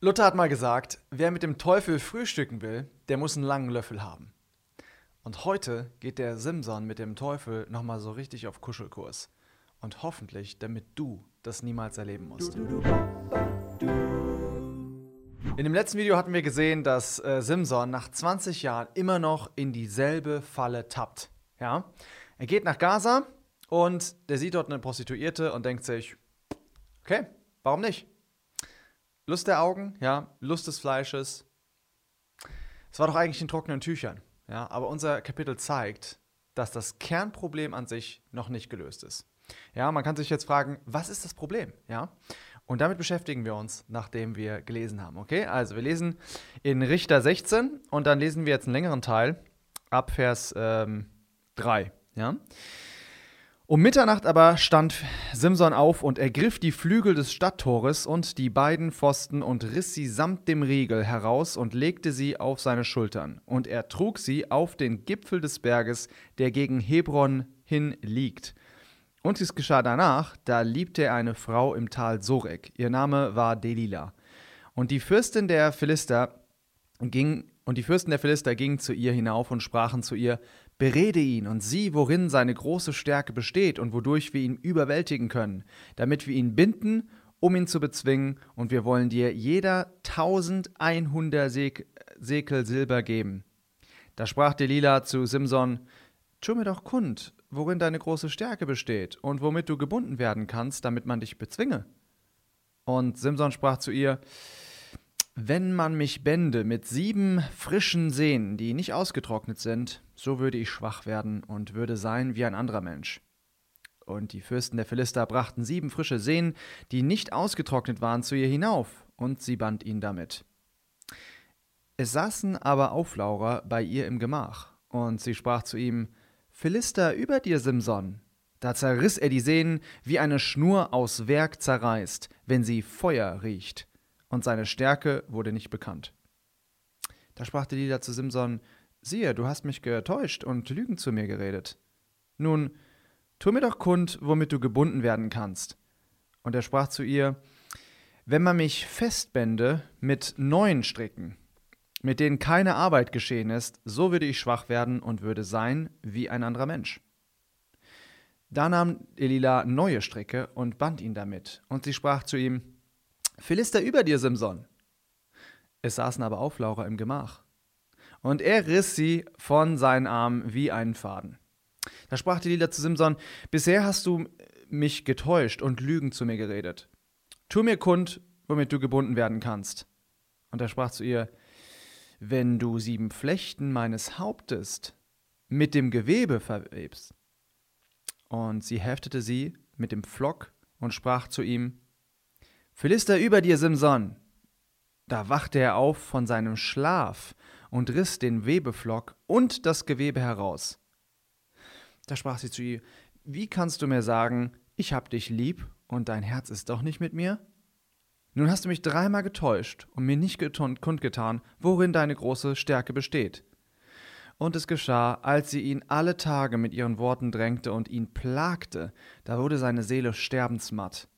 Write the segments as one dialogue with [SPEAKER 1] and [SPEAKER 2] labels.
[SPEAKER 1] Luther hat mal gesagt, wer mit dem Teufel frühstücken will, der muss einen langen Löffel haben. Und heute geht der Simson mit dem Teufel nochmal so richtig auf Kuschelkurs. Und hoffentlich, damit du das niemals erleben musst. In dem letzten Video hatten wir gesehen, dass äh, Simson nach 20 Jahren immer noch in dieselbe Falle tappt. Ja? Er geht nach Gaza und der sieht dort eine Prostituierte und denkt sich, okay, warum nicht? Lust der Augen, ja, Lust des Fleisches. Es war doch eigentlich in trockenen Tüchern, ja, aber unser Kapitel zeigt, dass das Kernproblem an sich noch nicht gelöst ist. Ja, man kann sich jetzt fragen, was ist das Problem, ja? Und damit beschäftigen wir uns, nachdem wir gelesen haben, okay? Also, wir lesen in Richter 16 und dann lesen wir jetzt einen längeren Teil ab Vers ähm, 3, ja? Um Mitternacht aber stand Simson auf und ergriff die Flügel des Stadttores und die beiden Pfosten und riss sie samt dem Riegel heraus und legte sie auf seine Schultern. Und er trug sie auf den Gipfel des Berges, der gegen Hebron hin liegt. Und es geschah danach, da liebte er eine Frau im Tal Sorek. Ihr Name war Delila. Und die Fürstin der Philister ging und die Fürsten der Philister gingen zu ihr hinauf und sprachen zu ihr: Berede ihn und sieh, worin seine große Stärke besteht und wodurch wir ihn überwältigen können, damit wir ihn binden, um ihn zu bezwingen, und wir wollen dir jeder tausendeinhundert Sekel Silber geben. Da sprach Delila zu Simson: Tu mir doch kund, worin deine große Stärke besteht und womit du gebunden werden kannst, damit man dich bezwinge. Und Simson sprach zu ihr: wenn man mich bände mit sieben frischen Sehnen, die nicht ausgetrocknet sind, so würde ich schwach werden und würde sein wie ein anderer Mensch. Und die Fürsten der Philister brachten sieben frische Sehnen, die nicht ausgetrocknet waren, zu ihr hinauf, und sie band ihn damit. Es saßen aber Auflaurer bei ihr im Gemach, und sie sprach zu ihm, Philister über dir, Simson. Da zerriss er die Sehnen, wie eine Schnur aus Werk zerreißt, wenn sie Feuer riecht und seine Stärke wurde nicht bekannt. Da sprach Delilah zu Simson: Siehe, du hast mich getäuscht und Lügen zu mir geredet. Nun, tu mir doch kund, womit du gebunden werden kannst. Und er sprach zu ihr: Wenn man mich festbände mit neuen Stricken, mit denen keine Arbeit geschehen ist, so würde ich schwach werden und würde sein wie ein anderer Mensch. Da nahm Elila neue Stricke und band ihn damit, und sie sprach zu ihm: Philister über dir, Simson. Es saßen aber Auflaurer im Gemach. Und er riss sie von seinen Armen wie einen Faden. Da sprach die Lila zu Simson: Bisher hast du mich getäuscht und Lügen zu mir geredet. Tu mir kund, womit du gebunden werden kannst. Und er sprach zu ihr: Wenn du sieben Flechten meines Hauptes mit dem Gewebe verwebst. Und sie heftete sie mit dem Pflock und sprach zu ihm: Philister über dir, Simson! Da wachte er auf von seinem Schlaf und riss den Webeflock und das Gewebe heraus. Da sprach sie zu ihr: Wie kannst du mir sagen, ich hab dich lieb und dein Herz ist doch nicht mit mir? Nun hast du mich dreimal getäuscht und mir nicht kundgetan, worin deine große Stärke besteht. Und es geschah, als sie ihn alle Tage mit ihren Worten drängte und ihn plagte, da wurde seine Seele sterbensmatt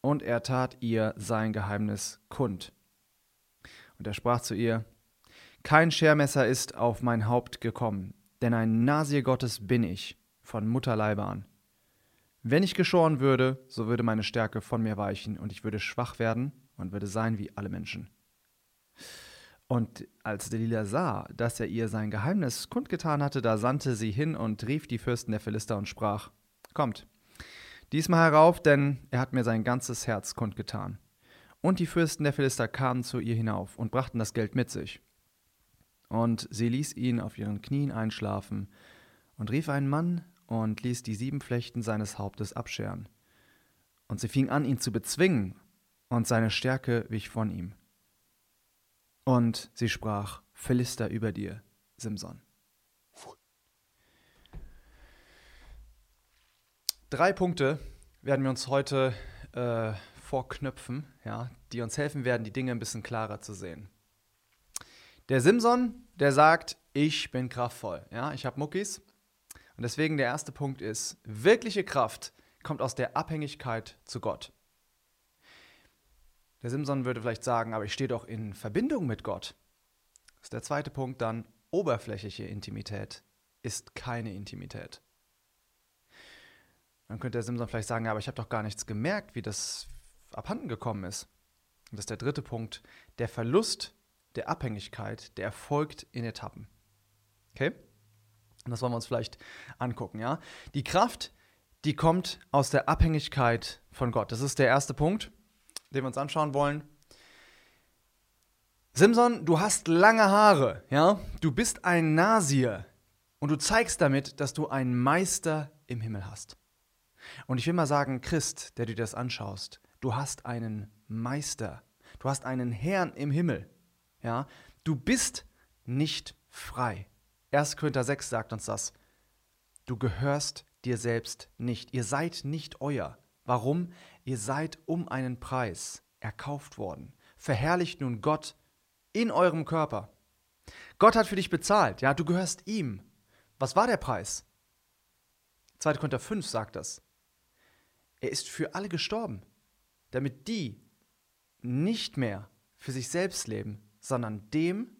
[SPEAKER 1] und er tat ihr sein Geheimnis kund. Und er sprach zu ihr, Kein Schermesser ist auf mein Haupt gekommen, denn ein Nasir Gottes bin ich, von Mutterleibe an. Wenn ich geschoren würde, so würde meine Stärke von mir weichen, und ich würde schwach werden und würde sein wie alle Menschen. Und als Delilah sah, dass er ihr sein Geheimnis kundgetan hatte, da sandte sie hin und rief die Fürsten der Philister und sprach: Kommt, Diesmal herauf, denn er hat mir sein ganzes Herz kundgetan. Und die Fürsten der Philister kamen zu ihr hinauf und brachten das Geld mit sich. Und sie ließ ihn auf ihren Knien einschlafen und rief einen Mann und ließ die sieben Flechten seines Hauptes abscheren. Und sie fing an, ihn zu bezwingen, und seine Stärke wich von ihm. Und sie sprach, Philister über dir, Simson. Drei Punkte werden wir uns heute äh, vorknöpfen, ja, die uns helfen werden, die Dinge ein bisschen klarer zu sehen. Der Simson, der sagt, ich bin kraftvoll, ja, ich habe Muckis. Und deswegen der erste Punkt ist, wirkliche Kraft kommt aus der Abhängigkeit zu Gott. Der Simson würde vielleicht sagen, aber ich stehe doch in Verbindung mit Gott. Das ist der zweite Punkt dann, oberflächliche Intimität ist keine Intimität. Dann könnte der Simson vielleicht sagen, aber ich habe doch gar nichts gemerkt, wie das abhanden gekommen ist. Und das ist der dritte Punkt, der Verlust der Abhängigkeit, der erfolgt in Etappen. Okay? Und das wollen wir uns vielleicht angucken, ja? Die Kraft, die kommt aus der Abhängigkeit von Gott. Das ist der erste Punkt, den wir uns anschauen wollen. Simson, du hast lange Haare, ja? Du bist ein Nasier und du zeigst damit, dass du einen Meister im Himmel hast. Und ich will mal sagen, Christ, der du dir das anschaust, du hast einen Meister. Du hast einen Herrn im Himmel. Ja? Du bist nicht frei. 1. Korinther 6 sagt uns das. Du gehörst dir selbst nicht. Ihr seid nicht euer. Warum? Ihr seid um einen Preis erkauft worden. Verherrlicht nun Gott in eurem Körper. Gott hat für dich bezahlt, ja, du gehörst ihm. Was war der Preis? 2. Korinther 5 sagt das. Er ist für alle gestorben, damit die nicht mehr für sich selbst leben, sondern dem,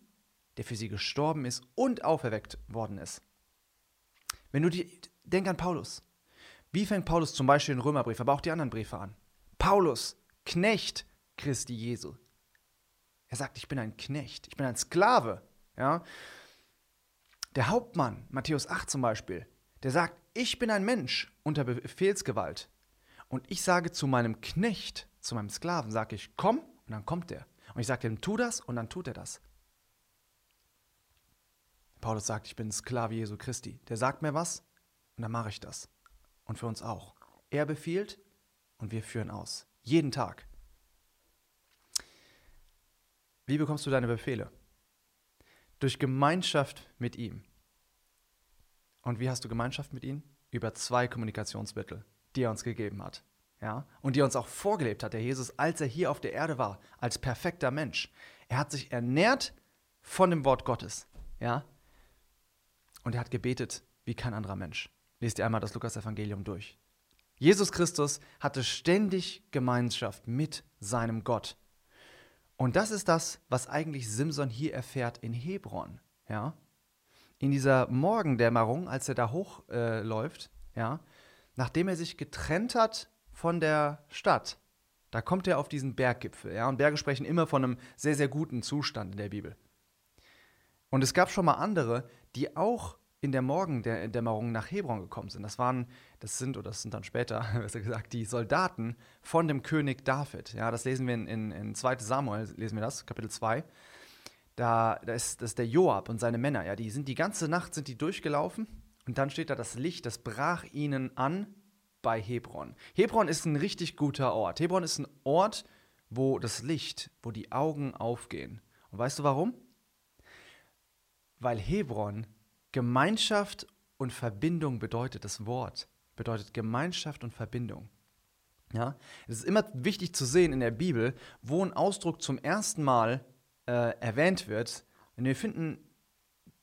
[SPEAKER 1] der für sie gestorben ist und auferweckt worden ist. Wenn du die, denk an Paulus. Wie fängt Paulus zum Beispiel den Römerbrief, aber auch die anderen Briefe an? Paulus, Knecht Christi Jesu. Er sagt, ich bin ein Knecht, ich bin ein Sklave. Ja? Der Hauptmann, Matthäus 8 zum Beispiel, der sagt, ich bin ein Mensch unter Befehlsgewalt. Und ich sage zu meinem Knecht, zu meinem Sklaven, sage ich, komm, und dann kommt er. Und ich sage ihm, tu das, und dann tut er das. Paulus sagt, ich bin Sklave Jesu Christi. Der sagt mir was, und dann mache ich das. Und für uns auch. Er befiehlt, und wir führen aus. Jeden Tag. Wie bekommst du deine Befehle? Durch Gemeinschaft mit ihm. Und wie hast du Gemeinschaft mit ihm? Über zwei Kommunikationsmittel die er uns gegeben hat. Ja? Und die er uns auch vorgelebt hat, der Jesus, als er hier auf der Erde war, als perfekter Mensch. Er hat sich ernährt von dem Wort Gottes. Ja? Und er hat gebetet wie kein anderer Mensch. Lest ihr einmal das Lukas-Evangelium durch. Jesus Christus hatte ständig Gemeinschaft mit seinem Gott. Und das ist das, was eigentlich Simson hier erfährt in Hebron. Ja? In dieser Morgendämmerung, als er da hochläuft, äh, ja, nachdem er sich getrennt hat von der Stadt, da kommt er auf diesen Berggipfel. Ja? Und Berge sprechen immer von einem sehr, sehr guten Zustand in der Bibel. Und es gab schon mal andere, die auch in der Morgendämmerung nach Hebron gekommen sind. Das waren, das sind, oder das sind dann später, besser gesagt, die Soldaten von dem König David. Ja, das lesen wir in, in, in 2. Samuel, lesen wir das, Kapitel 2. Da, da ist, das ist der Joab und seine Männer. Ja, die sind die ganze Nacht sind die durchgelaufen und dann steht da, das Licht, das brach ihnen an bei Hebron. Hebron ist ein richtig guter Ort. Hebron ist ein Ort, wo das Licht, wo die Augen aufgehen. Und weißt du warum? Weil Hebron Gemeinschaft und Verbindung bedeutet, das Wort bedeutet Gemeinschaft und Verbindung. Ja, es ist immer wichtig zu sehen in der Bibel, wo ein Ausdruck zum ersten Mal äh, erwähnt wird. Und wir finden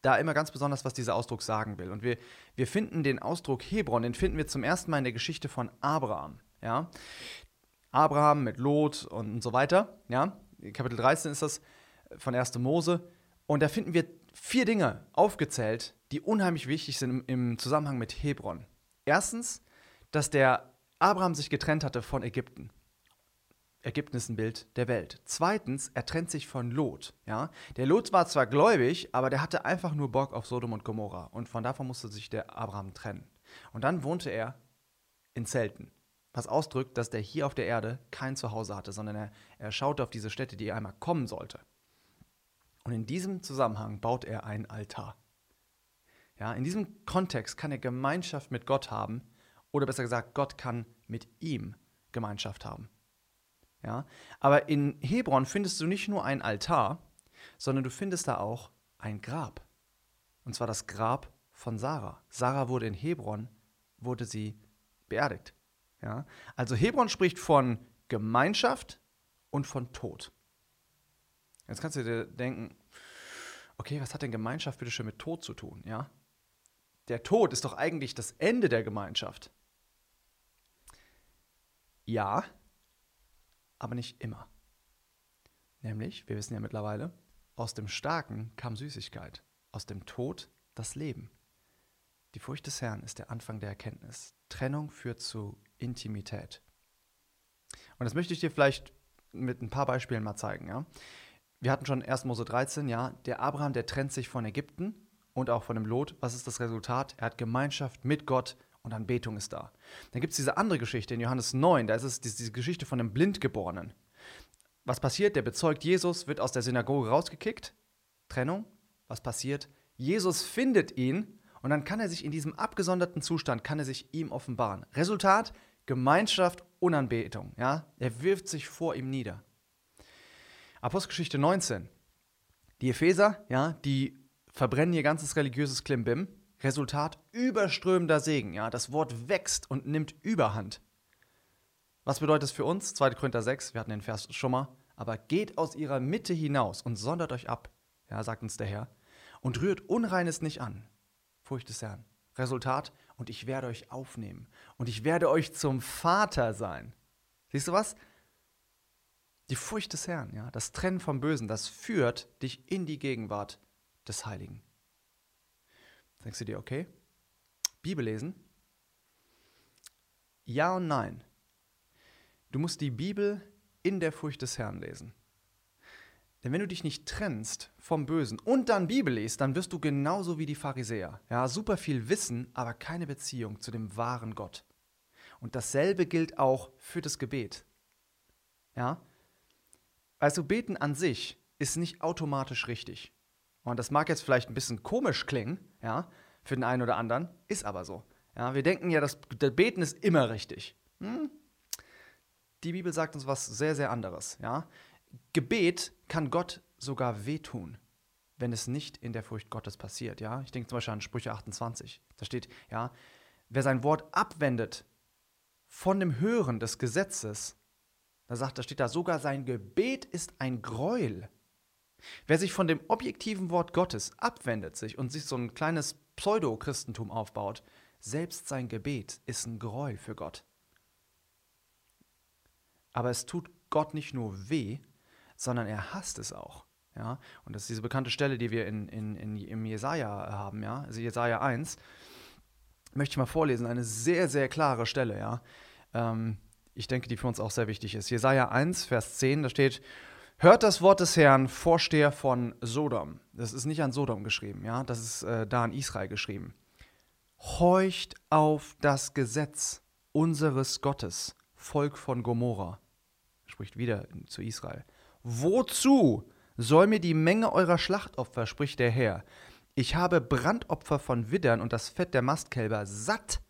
[SPEAKER 1] da immer ganz besonders, was dieser Ausdruck sagen will. Und wir, wir finden den Ausdruck Hebron, den finden wir zum ersten Mal in der Geschichte von Abraham. Ja? Abraham mit Lot und, so weiter. Ja? Kapitel 13 ist das von 1. Mose. Und da finden wir vier Dinge aufgezählt, die unheimlich wichtig sind im, im Zusammenhang mit Hebron. Erstens, dass der Abraham sich getrennt hatte von Ägypten. Ist ein Bild der Welt. Zweitens, er trennt sich von Lot. Ja? Der Lot war zwar gläubig, aber der hatte einfach nur Bock auf Sodom und Gomorra. Und von davon musste sich der Abraham trennen. Und dann wohnte er in Zelten. Was ausdrückt, dass der hier auf der Erde kein Zuhause hatte, sondern er, er schaute auf diese Stätte, die einmal kommen sollte. Und in diesem Zusammenhang baut er einen Altar. Ja, in diesem Kontext kann er Gemeinschaft mit Gott haben, oder besser gesagt, Gott kann mit ihm Gemeinschaft haben. Ja? Aber in Hebron findest du nicht nur ein Altar, sondern du findest da auch ein Grab. Und zwar das Grab von Sarah. Sarah wurde in Hebron, wurde sie beerdigt. Ja? Also Hebron spricht von Gemeinschaft und von Tod. Jetzt kannst du dir denken, okay, was hat denn Gemeinschaft bitte schön mit Tod zu tun? Ja? Der Tod ist doch eigentlich das Ende der Gemeinschaft. Ja, aber nicht immer. Nämlich, wir wissen ja mittlerweile, aus dem Starken kam Süßigkeit, aus dem Tod das Leben. Die Furcht des Herrn ist der Anfang der Erkenntnis. Trennung führt zu Intimität. Und das möchte ich dir vielleicht mit ein paar Beispielen mal zeigen. Ja? Wir hatten schon 1. Mose 13, ja, der Abraham, der trennt sich von Ägypten und auch von dem Lot. Was ist das Resultat? Er hat Gemeinschaft mit Gott und Anbetung ist da. Dann gibt es diese andere Geschichte in Johannes 9, da ist es diese Geschichte von einem Blindgeborenen. Was passiert? Der bezeugt Jesus, wird aus der Synagoge rausgekickt. Trennung. Was passiert? Jesus findet ihn und dann kann er sich in diesem abgesonderten Zustand, kann er sich ihm offenbaren. Resultat, Gemeinschaft und Anbetung. Ja? Er wirft sich vor ihm nieder. Apostelgeschichte 19. Die Epheser, ja, die verbrennen ihr ganzes religiöses Klimbim. Resultat, überströmender Segen. Ja? Das Wort wächst und nimmt Überhand. Was bedeutet das für uns? 2. Korinther 6, wir hatten den Vers schon mal. Aber geht aus ihrer Mitte hinaus und sondert euch ab, ja, sagt uns der Herr, und rührt Unreines nicht an, Furcht des Herrn. Resultat, und ich werde euch aufnehmen und ich werde euch zum Vater sein. Siehst du was? Die Furcht des Herrn, ja, das Trennen vom Bösen, das führt dich in die Gegenwart des Heiligen. Denkst du dir, okay? Bibel lesen? Ja und nein. Du musst die Bibel in der Furcht des Herrn lesen. Denn wenn du dich nicht trennst vom Bösen und dann Bibel liest, dann wirst du genauso wie die Pharisäer. Ja, super viel Wissen, aber keine Beziehung zu dem wahren Gott. Und dasselbe gilt auch für das Gebet. Ja? Also beten an sich ist nicht automatisch richtig. Und das mag jetzt vielleicht ein bisschen komisch klingen, ja, für den einen oder anderen, ist aber so. Ja, wir denken ja, das, das Beten ist immer richtig. Hm? Die Bibel sagt uns was sehr, sehr anderes. Ja? Gebet kann Gott sogar wehtun, wenn es nicht in der Furcht Gottes passiert. Ja? Ich denke zum Beispiel an Sprüche 28. Da steht, ja, wer sein Wort abwendet von dem Hören des Gesetzes, da sagt, da steht da sogar, sein Gebet ist ein Gräuel. Wer sich von dem objektiven Wort Gottes abwendet sich und sich so ein kleines Pseudo-Christentum aufbaut, selbst sein Gebet ist ein Gräuel für Gott. Aber es tut Gott nicht nur weh, sondern er hasst es auch. Ja? Und das ist diese bekannte Stelle, die wir in, in, in, im Jesaja haben, ja? also Jesaja 1. Möchte ich mal vorlesen, eine sehr, sehr klare Stelle. Ja? Ähm, ich denke, die für uns auch sehr wichtig ist. Jesaja 1, Vers 10, da steht: Hört das Wort des Herrn, Vorsteher von Sodom. Das ist nicht an Sodom geschrieben, ja, das ist äh, da an Israel geschrieben. Horcht auf das Gesetz unseres Gottes, Volk von Gomorra. Spricht wieder zu Israel. Wozu soll mir die Menge eurer Schlachtopfer, spricht der Herr? Ich habe Brandopfer von Widdern und das Fett der Mastkälber satt.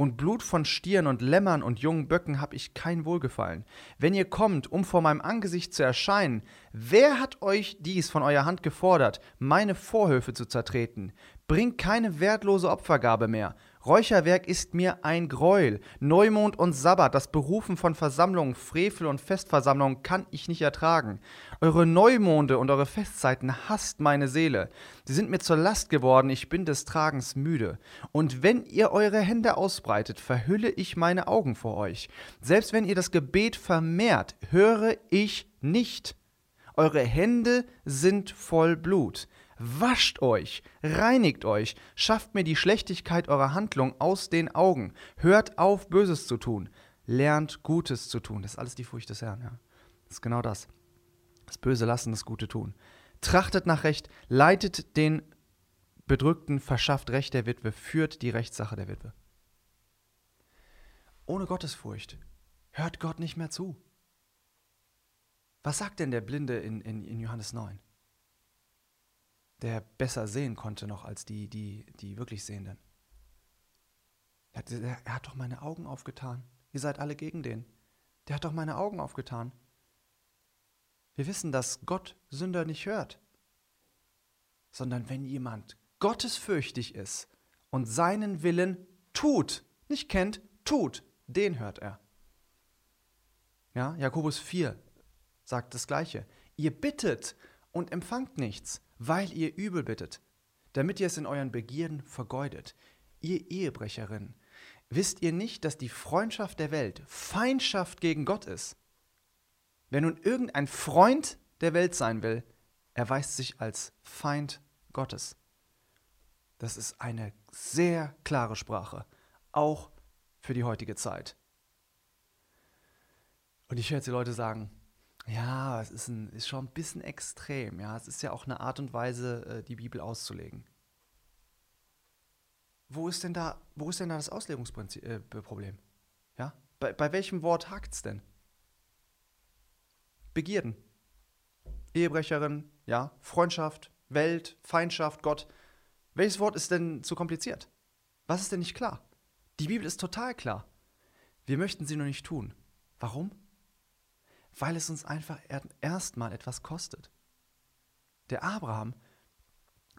[SPEAKER 1] Und Blut von Stieren und Lämmern und jungen Böcken habe ich kein Wohlgefallen. Wenn ihr kommt, um vor meinem Angesicht zu erscheinen, wer hat euch dies von eurer Hand gefordert, meine Vorhöfe zu zertreten? Bringt keine wertlose Opfergabe mehr, Räucherwerk ist mir ein Greuel. Neumond und Sabbat, das Berufen von Versammlungen, Frevel und Festversammlungen kann ich nicht ertragen. Eure Neumonde und eure Festzeiten hasst meine Seele. Sie sind mir zur Last geworden, ich bin des Tragens müde. Und wenn ihr eure Hände ausbreitet, verhülle ich meine Augen vor euch. Selbst wenn ihr das Gebet vermehrt, höre ich nicht. Eure Hände sind voll Blut. Wascht euch, reinigt euch, schafft mir die Schlechtigkeit eurer Handlung aus den Augen. Hört auf, Böses zu tun. Lernt Gutes zu tun. Das ist alles die Furcht des Herrn, ja. Das ist genau das. Das Böse lassen, das Gute tun. Trachtet nach Recht, leitet den Bedrückten, verschafft Recht der Witwe, führt die Rechtssache der Witwe. Ohne Gottesfurcht hört Gott nicht mehr zu. Was sagt denn der Blinde in, in, in Johannes 9? Der besser sehen konnte noch als die, die, die wirklich Sehenden. Er hat, er hat doch meine Augen aufgetan. Ihr seid alle gegen den. Der hat doch meine Augen aufgetan. Wir wissen, dass Gott Sünder nicht hört, sondern wenn jemand gottesfürchtig ist und seinen Willen tut, nicht kennt, tut, den hört er. Ja, Jakobus 4 sagt das Gleiche. Ihr bittet und empfangt nichts, weil ihr übel bittet, damit ihr es in euren Begierden vergeudet. Ihr Ehebrecherin, wisst ihr nicht, dass die Freundschaft der Welt Feindschaft gegen Gott ist? Wer nun irgendein Freund der Welt sein will, erweist sich als Feind Gottes. Das ist eine sehr klare Sprache, auch für die heutige Zeit. Und ich höre jetzt die Leute sagen, ja, es ist, ein, ist schon ein bisschen extrem. Ja, es ist ja auch eine Art und Weise, äh, die Bibel auszulegen. Wo ist denn da, wo ist denn da das Auslegungsproblem? Äh, ja? Bei, bei welchem Wort hakt es denn? Begierden. Ehebrecherin, ja, Freundschaft, Welt, Feindschaft, Gott. Welches Wort ist denn zu kompliziert? Was ist denn nicht klar? Die Bibel ist total klar. Wir möchten sie nur nicht tun. Warum? Weil es uns einfach erstmal etwas kostet. Der Abraham,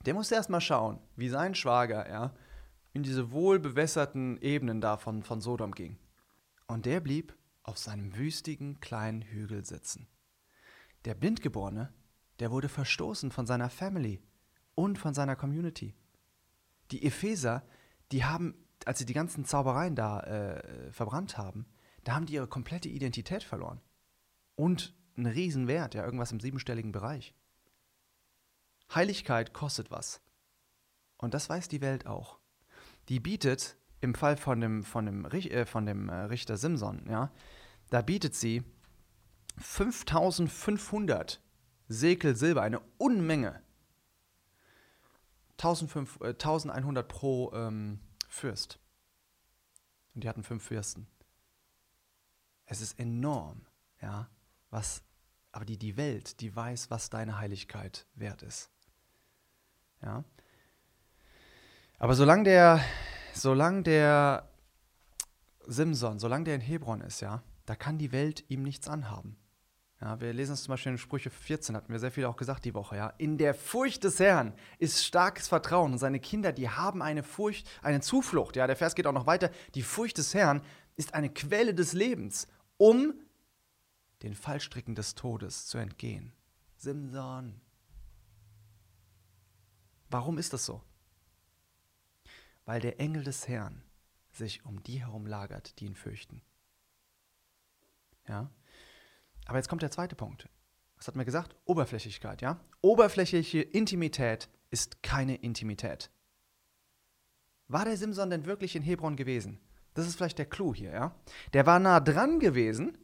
[SPEAKER 1] der musste erstmal schauen, wie sein Schwager, ja, in diese wohlbewässerten Ebenen da von, von Sodom ging. Und der blieb auf seinem wüstigen kleinen Hügel sitzen. Der Blindgeborene, der wurde verstoßen von seiner Family und von seiner Community. Die Epheser, die haben, als sie die ganzen Zaubereien da äh, verbrannt haben, da haben die ihre komplette Identität verloren. Und einen Riesenwert, ja, irgendwas im siebenstelligen Bereich. Heiligkeit kostet was. Und das weiß die Welt auch. Die bietet, im Fall von dem, von dem, äh, von dem äh, Richter Simson, ja, da bietet sie 5500 Sekel Silber, eine Unmenge. 1100 äh, pro ähm, Fürst. Und die hatten fünf Fürsten. Es ist enorm, ja, was, aber die, die Welt, die weiß, was deine Heiligkeit wert ist. Ja. Aber solange der, solange der Simson, solange der in Hebron ist, ja, da kann die Welt ihm nichts anhaben. Ja, wir lesen es zum Beispiel in Sprüche 14, hatten wir sehr viel auch gesagt die Woche. Ja. In der Furcht des Herrn ist starkes Vertrauen und seine Kinder, die haben eine Furcht, eine Zuflucht. Ja, der Vers geht auch noch weiter. Die Furcht des Herrn ist eine Quelle des Lebens, um den Fallstricken des Todes zu entgehen. Simson. Warum ist das so? Weil der Engel des Herrn sich um die herum lagert, die ihn fürchten. Ja, aber jetzt kommt der zweite Punkt. Was hat mir gesagt? Oberflächlichkeit, ja? Oberflächliche Intimität ist keine Intimität. War der Simson denn wirklich in Hebron gewesen? Das ist vielleicht der Clou hier, ja? Der war nah dran gewesen,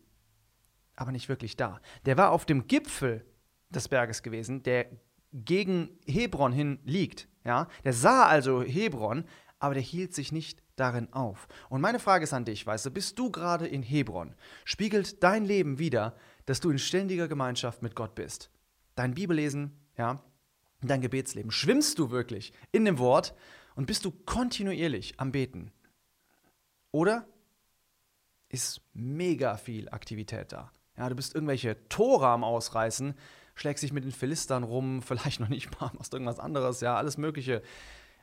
[SPEAKER 1] aber nicht wirklich da. Der war auf dem Gipfel des Berges gewesen, der gegen Hebron hin liegt, ja? Der sah also Hebron, aber der hielt sich nicht darin auf. Und meine Frage ist an dich, weißt du, bist du gerade in Hebron? Spiegelt dein Leben wieder, dass du in ständiger Gemeinschaft mit Gott bist? Dein Bibellesen, ja, dein Gebetsleben. Schwimmst du wirklich in dem Wort und bist du kontinuierlich am Beten? Oder ist mega viel Aktivität da? Ja, du bist irgendwelche Tore am Ausreißen, schlägst dich mit den Philistern rum, vielleicht noch nicht mal, machst irgendwas anderes, ja, alles Mögliche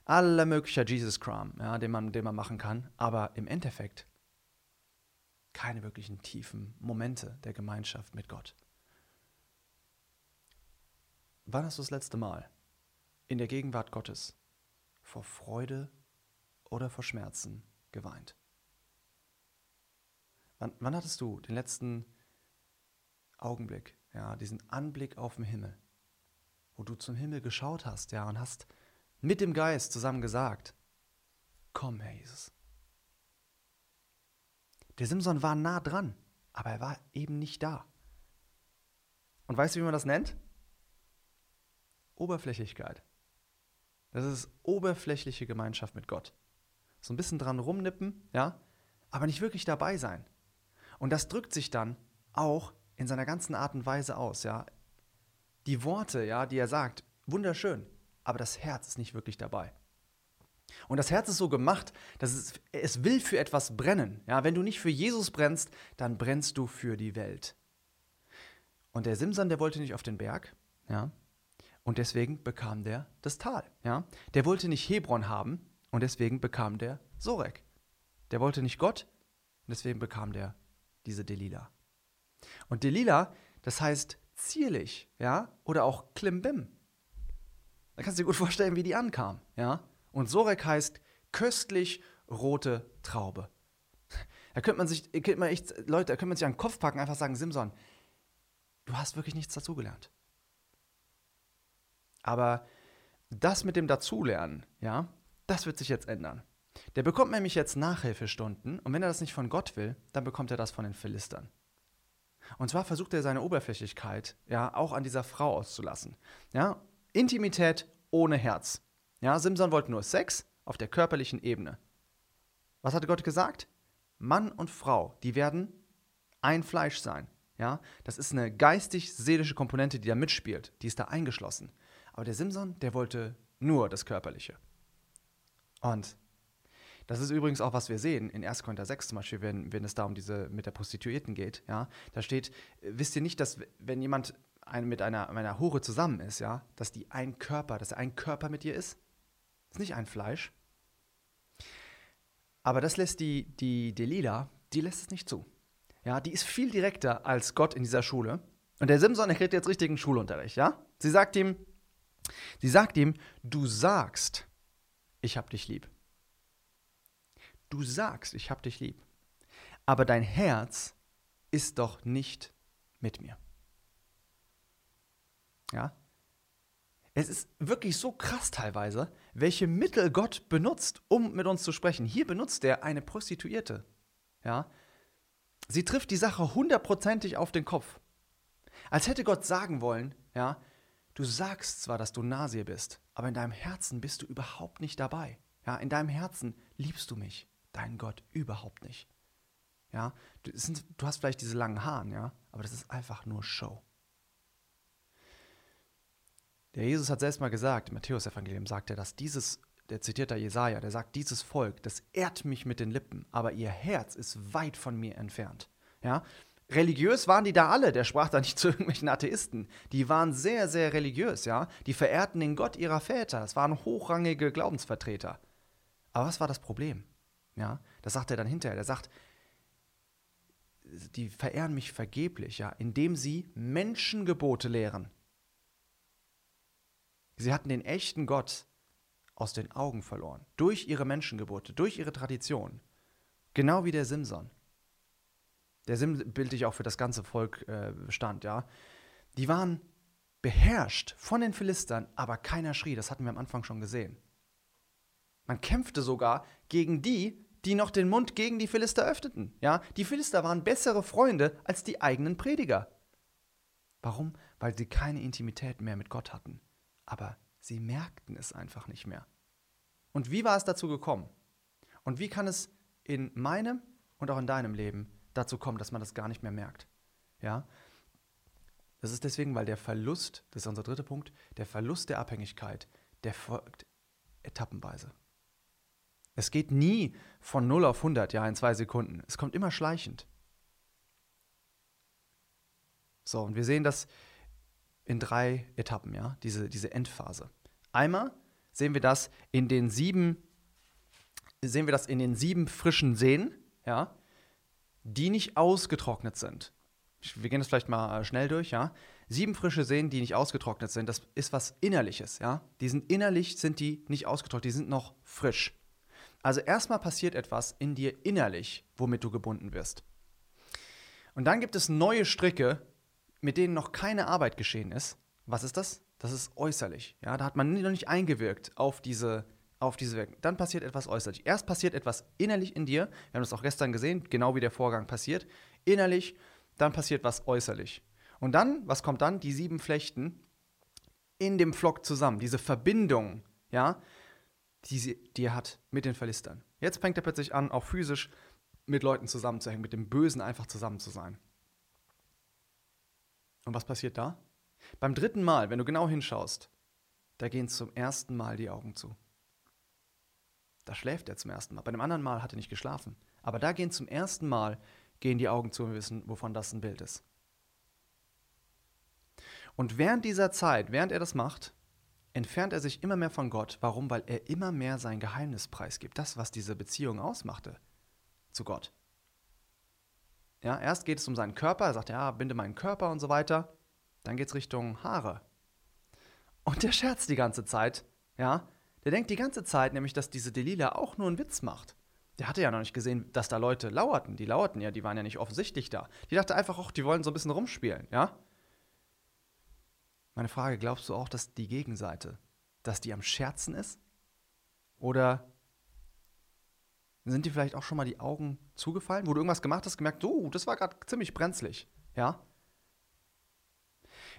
[SPEAKER 1] aller möglicher Jesus-Kram, ja, den, man, den man machen kann. Aber im Endeffekt keine wirklichen tiefen Momente der Gemeinschaft mit Gott. Wann hast du das letzte Mal in der Gegenwart Gottes vor Freude oder vor Schmerzen geweint? Wann, wann hattest du den letzten Augenblick, ja, diesen Anblick auf den Himmel, wo du zum Himmel geschaut hast, ja, und hast mit dem Geist zusammen gesagt, komm, Herr Jesus. Der Simson war nah dran, aber er war eben nicht da. Und weißt du, wie man das nennt? Oberflächlichkeit. Das ist oberflächliche Gemeinschaft mit Gott. So ein bisschen dran rumnippen, ja, aber nicht wirklich dabei sein. Und das drückt sich dann auch in seiner ganzen Art und Weise aus, ja. Die Worte, ja, die er sagt, wunderschön aber das Herz ist nicht wirklich dabei. Und das Herz ist so gemacht, dass es, es will für etwas brennen. Ja, wenn du nicht für Jesus brennst, dann brennst du für die Welt. Und der Simson, der wollte nicht auf den Berg, ja, und deswegen bekam der das Tal, ja. Der wollte nicht Hebron haben und deswegen bekam der Sorek. Der wollte nicht Gott und deswegen bekam der diese Delila. Und Delila, das heißt zierlich, ja, oder auch Klimbim. Da kannst du dir gut vorstellen, wie die ankam. Ja? Und Sorek heißt köstlich rote Traube. Da könnte man sich, könnte man echt, Leute, da könnte man sich an den Kopf packen, einfach sagen, Simson, du hast wirklich nichts dazugelernt. Aber das mit dem Dazulernen, ja, das wird sich jetzt ändern. Der bekommt nämlich jetzt Nachhilfestunden und wenn er das nicht von Gott will, dann bekommt er das von den Philistern. Und zwar versucht er seine Oberflächlichkeit ja auch an dieser Frau auszulassen. Ja, Intimität ohne Herz. Ja, Simson wollte nur Sex auf der körperlichen Ebene. Was hatte Gott gesagt? Mann und Frau, die werden ein Fleisch sein. Ja, das ist eine geistig-seelische Komponente, die da mitspielt. Die ist da eingeschlossen. Aber der Simson, der wollte nur das Körperliche. Und das ist übrigens auch, was wir sehen in 1. Korinther 6 zum Beispiel, wenn, wenn es da um diese mit der Prostituierten geht. Ja, da steht, wisst ihr nicht, dass wenn jemand ein, mit einer, einer Hure zusammen ist, ja, dass die ein Körper, dass er ein Körper mit ihr ist? Ist nicht ein Fleisch. Aber das lässt die, die Delila, die lässt es nicht zu. Ja, die ist viel direkter als Gott in dieser Schule. Und der Simson, der kriegt jetzt richtigen Schulunterricht, ja? Sie sagt ihm, sie sagt ihm, du sagst, ich hab dich lieb. Du sagst, ich hab dich lieb. Aber dein Herz ist doch nicht mit mir. Ja? Es ist wirklich so krass teilweise, welche Mittel Gott benutzt, um mit uns zu sprechen. Hier benutzt er eine Prostituierte. Ja? Sie trifft die Sache hundertprozentig auf den Kopf. Als hätte Gott sagen wollen, ja, du sagst zwar, dass du Nasie bist, aber in deinem Herzen bist du überhaupt nicht dabei. Ja, in deinem Herzen liebst du mich, deinen Gott, überhaupt nicht. Ja, du, sind, du hast vielleicht diese langen Haaren, ja, aber das ist einfach nur Show. Der Jesus hat selbst mal gesagt, im Matthäus-Evangelium sagt er, dass dieses der zitiert da Jesaja, der sagt, dieses Volk, das ehrt mich mit den Lippen, aber ihr Herz ist weit von mir entfernt. Ja? Religiös waren die da alle, der sprach da nicht zu irgendwelchen Atheisten. Die waren sehr, sehr religiös, ja. Die verehrten den Gott ihrer Väter. Das waren hochrangige Glaubensvertreter. Aber was war das Problem? Ja, das sagt er dann hinterher. Der sagt, die verehren mich vergeblich, ja, indem sie Menschengebote lehren. Sie hatten den echten Gott aus den Augen verloren. Durch ihre Menschengebote, durch ihre Tradition. Genau wie der Simson. Der Sim bildlich auch für das ganze Volk äh, stand, ja. Die waren beherrscht von den Philistern, aber keiner schrie. Das hatten wir am Anfang schon gesehen. Man kämpfte sogar gegen die, die noch den Mund gegen die Philister öffneten. Ja, die Philister waren bessere Freunde als die eigenen Prediger. Warum? Weil sie keine Intimität mehr mit Gott hatten. Aber Sie merkten es einfach nicht mehr. Und wie war es dazu gekommen? Und wie kann es in meinem und auch in deinem Leben dazu kommen, dass man das gar nicht mehr merkt? Ja? Das ist deswegen, weil der Verlust, das ist unser dritter Punkt, der Verlust der Abhängigkeit, der folgt etappenweise. Es geht nie von 0 auf 100, ja, in zwei Sekunden. Es kommt immer schleichend. So, und wir sehen das in drei Etappen, ja, diese, diese Endphase. Einmal sehen wir das in den sieben, sehen wir das in den sieben frischen Seen, ja, die nicht ausgetrocknet sind. Wir gehen das vielleicht mal äh, schnell durch, ja. Sieben frische Seen, die nicht ausgetrocknet sind, das ist was Innerliches, ja. Die sind innerlich, sind die nicht ausgetrocknet, die sind noch frisch. Also erstmal passiert etwas in dir innerlich, womit du gebunden wirst. Und dann gibt es neue Stricke, mit denen noch keine Arbeit geschehen ist, was ist das? Das ist äußerlich. Ja, da hat man noch nicht eingewirkt auf diese, auf diese Wirkung. Dann passiert etwas äußerlich. Erst passiert etwas innerlich in dir. Wir haben das auch gestern gesehen, genau wie der Vorgang passiert. Innerlich, dann passiert was äußerlich. Und dann, was kommt dann? Die sieben Flechten in dem Flock zusammen. Diese Verbindung, ja, die, sie, die er hat mit den Verlistern. Jetzt fängt er plötzlich an, auch physisch mit Leuten zusammenzuhängen, mit dem Bösen einfach zusammen zu sein. Und was passiert da? Beim dritten Mal, wenn du genau hinschaust, da gehen zum ersten Mal die Augen zu. Da schläft er zum ersten Mal. Bei dem anderen Mal hat er nicht geschlafen. Aber da gehen zum ersten Mal gehen die Augen zu und wir wissen, wovon das ein Bild ist. Und während dieser Zeit, während er das macht, entfernt er sich immer mehr von Gott. Warum? Weil er immer mehr sein Geheimnis preisgibt. Das, was diese Beziehung ausmachte zu Gott. Ja, erst geht es um seinen Körper, er sagt, ja, binde meinen Körper und so weiter. Dann geht es Richtung Haare. Und der scherzt die ganze Zeit, ja. Der denkt die ganze Zeit nämlich, dass diese Delila auch nur einen Witz macht. Der hatte ja noch nicht gesehen, dass da Leute lauerten. Die lauerten ja, die waren ja nicht offensichtlich da. Die dachte einfach, ach, die wollen so ein bisschen rumspielen, ja. Meine Frage, glaubst du auch, dass die Gegenseite, dass die am Scherzen ist? Oder sind dir vielleicht auch schon mal die Augen zugefallen, wo du irgendwas gemacht hast, gemerkt, oh, das war gerade ziemlich brenzlig, ja?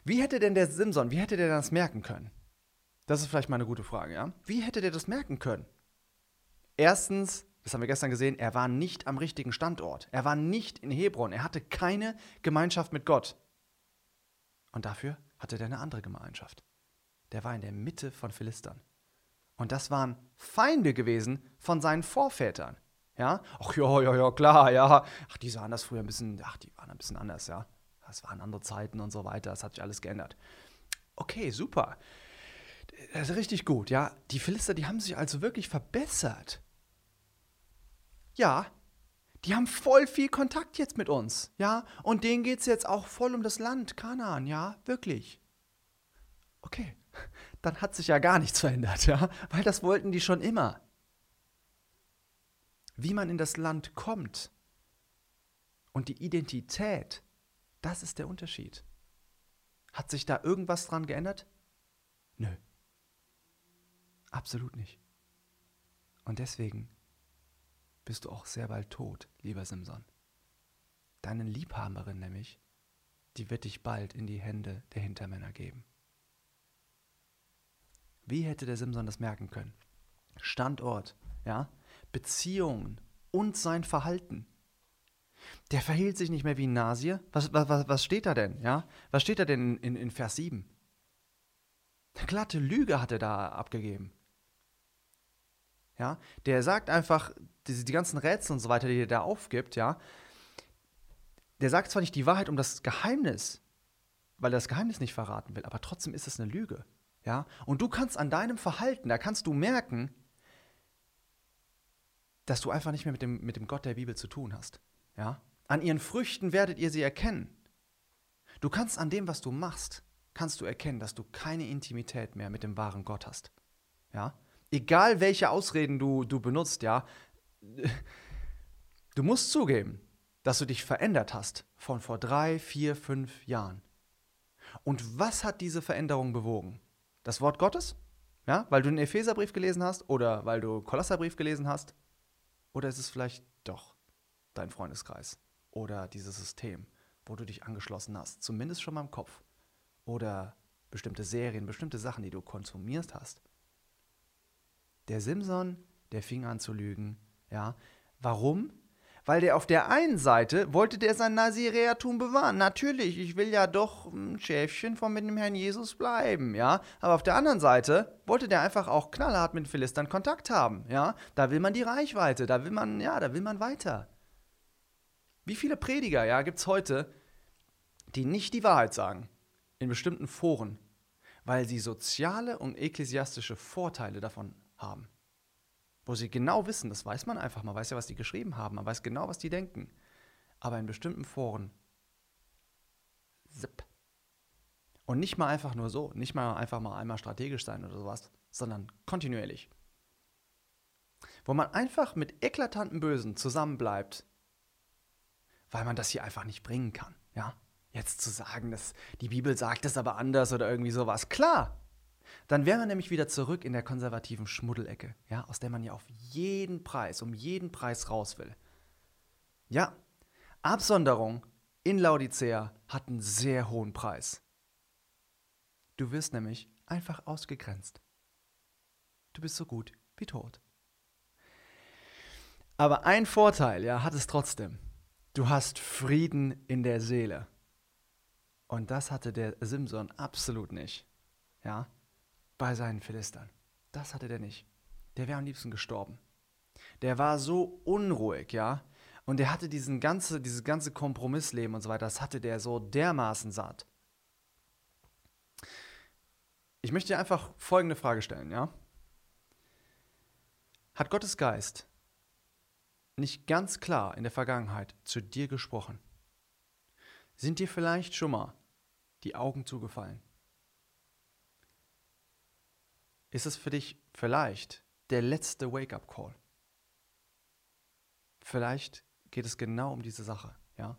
[SPEAKER 1] Wie hätte denn der Simson, wie hätte der das merken können? Das ist vielleicht mal eine gute Frage, ja? Wie hätte der das merken können? Erstens, das haben wir gestern gesehen, er war nicht am richtigen Standort. Er war nicht in Hebron. Er hatte keine Gemeinschaft mit Gott. Und dafür hatte er eine andere Gemeinschaft. Der war in der Mitte von Philistern. Und das waren Feinde gewesen von seinen Vorvätern. Ja? Ach ja, ja, ja, klar, ja. Ach, die sahen das früher ein bisschen, ach, die waren ein bisschen anders, ja. Das waren andere Zeiten und so weiter. Das hat sich alles geändert. Okay, super. Das ist richtig gut, ja. Die Philister, die haben sich also wirklich verbessert. Ja, die haben voll viel Kontakt jetzt mit uns, ja, und denen geht es jetzt auch voll um das Land, Kanaan, ja, wirklich. Okay, dann hat sich ja gar nichts verändert, ja, weil das wollten die schon immer. Wie man in das Land kommt und die Identität, das ist der Unterschied. Hat sich da irgendwas dran geändert? Nö. Absolut nicht. Und deswegen bist du auch sehr bald tot, lieber Simson. Deine Liebhaberin nämlich, die wird dich bald in die Hände der Hintermänner geben. Wie hätte der Simson das merken können? Standort, ja, Beziehungen und sein Verhalten. Der verhielt sich nicht mehr wie ein Nasier. Was, was, was steht da denn, ja? Was steht da denn in, in Vers 7? Eine glatte Lüge hat er da abgegeben. Ja, der sagt einfach, die, die ganzen Rätsel und so weiter, die er da aufgibt, ja, der sagt zwar nicht die Wahrheit um das Geheimnis, weil er das Geheimnis nicht verraten will, aber trotzdem ist es eine Lüge. Ja? Und du kannst an deinem Verhalten, da kannst du merken, dass du einfach nicht mehr mit dem, mit dem Gott der Bibel zu tun hast. Ja? An ihren Früchten werdet ihr sie erkennen. Du kannst an dem, was du machst, kannst du erkennen, dass du keine Intimität mehr mit dem wahren Gott hast. Ja? Egal welche Ausreden du, du benutzt, ja, du musst zugeben, dass du dich verändert hast von vor drei, vier, fünf Jahren. Und was hat diese Veränderung bewogen? Das Wort Gottes? Ja, weil du den Epheserbrief gelesen hast oder weil du Kolosserbrief gelesen hast? Oder ist es vielleicht doch dein Freundeskreis oder dieses System, wo du dich angeschlossen hast, zumindest schon mal im Kopf? Oder bestimmte Serien, bestimmte Sachen, die du konsumierst hast? Der Simson, der fing an zu lügen. Ja. Warum? Weil der auf der einen Seite wollte der sein Nazireatum bewahren. Natürlich, ich will ja doch ein Schäfchen von mit dem Herrn Jesus bleiben, ja. Aber auf der anderen Seite wollte der einfach auch knallhart mit Philistern Kontakt haben, ja. Da will man die Reichweite, da will man, ja, da will man weiter. Wie viele Prediger, ja, gibt's heute, die nicht die Wahrheit sagen in bestimmten Foren, weil sie soziale und ekklesiastische Vorteile davon haben. Wo sie genau wissen, das weiß man einfach, man weiß ja, was die geschrieben haben, man weiß genau, was die denken. Aber in bestimmten Foren, zip. Und nicht mal einfach nur so, nicht mal einfach mal einmal strategisch sein oder sowas, sondern kontinuierlich. Wo man einfach mit eklatanten Bösen zusammenbleibt, weil man das hier einfach nicht bringen kann, ja? Jetzt zu sagen, dass die Bibel sagt es aber anders oder irgendwie sowas. Klar, dann wäre man nämlich wieder zurück in der konservativen Schmuddelecke, ja, aus der man ja auf jeden Preis, um jeden Preis raus will. Ja, Absonderung in Laodicea hat einen sehr hohen Preis. Du wirst nämlich einfach ausgegrenzt. Du bist so gut wie tot. Aber ein Vorteil, ja, hat es trotzdem. Du hast Frieden in der Seele. Und das hatte der Simson absolut nicht. Ja, bei seinen Philistern. Das hatte der nicht. Der wäre am liebsten gestorben. Der war so unruhig, ja. Und der hatte diesen ganze, dieses ganze Kompromissleben und so weiter, das hatte der so dermaßen satt. Ich möchte dir einfach folgende Frage stellen, ja? Hat Gottes Geist nicht ganz klar in der Vergangenheit zu dir gesprochen? Sind dir vielleicht schon mal die Augen zugefallen? Ist es für dich vielleicht der letzte Wake-up-Call. Vielleicht geht es genau um diese Sache, ja?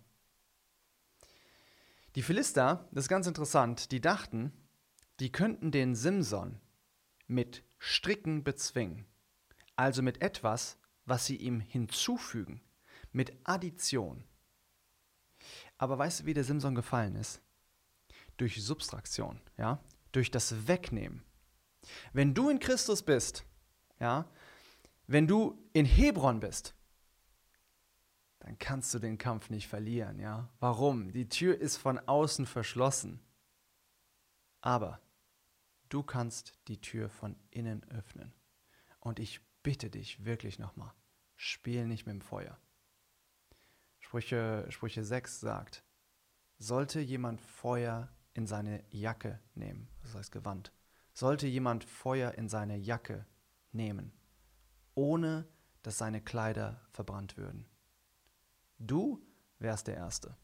[SPEAKER 1] Die Philister, das ist ganz interessant, die dachten, die könnten den Simson mit Stricken bezwingen, also mit etwas, was sie ihm hinzufügen, mit Addition. Aber weißt du, wie der Simson gefallen ist? Durch Substraktion, ja, durch das Wegnehmen. Wenn du in Christus bist, ja, wenn du in Hebron bist, dann kannst du den Kampf nicht verlieren, ja? Warum? Die Tür ist von außen verschlossen. Aber du kannst die Tür von innen öffnen. Und ich bitte dich wirklich nochmal, spiel nicht mit dem Feuer. Sprüche, Sprüche 6 sagt, sollte jemand Feuer in seine Jacke nehmen, das heißt Gewand, sollte jemand Feuer in seine Jacke nehmen, ohne dass seine Kleider verbrannt würden. Du wärst der Erste.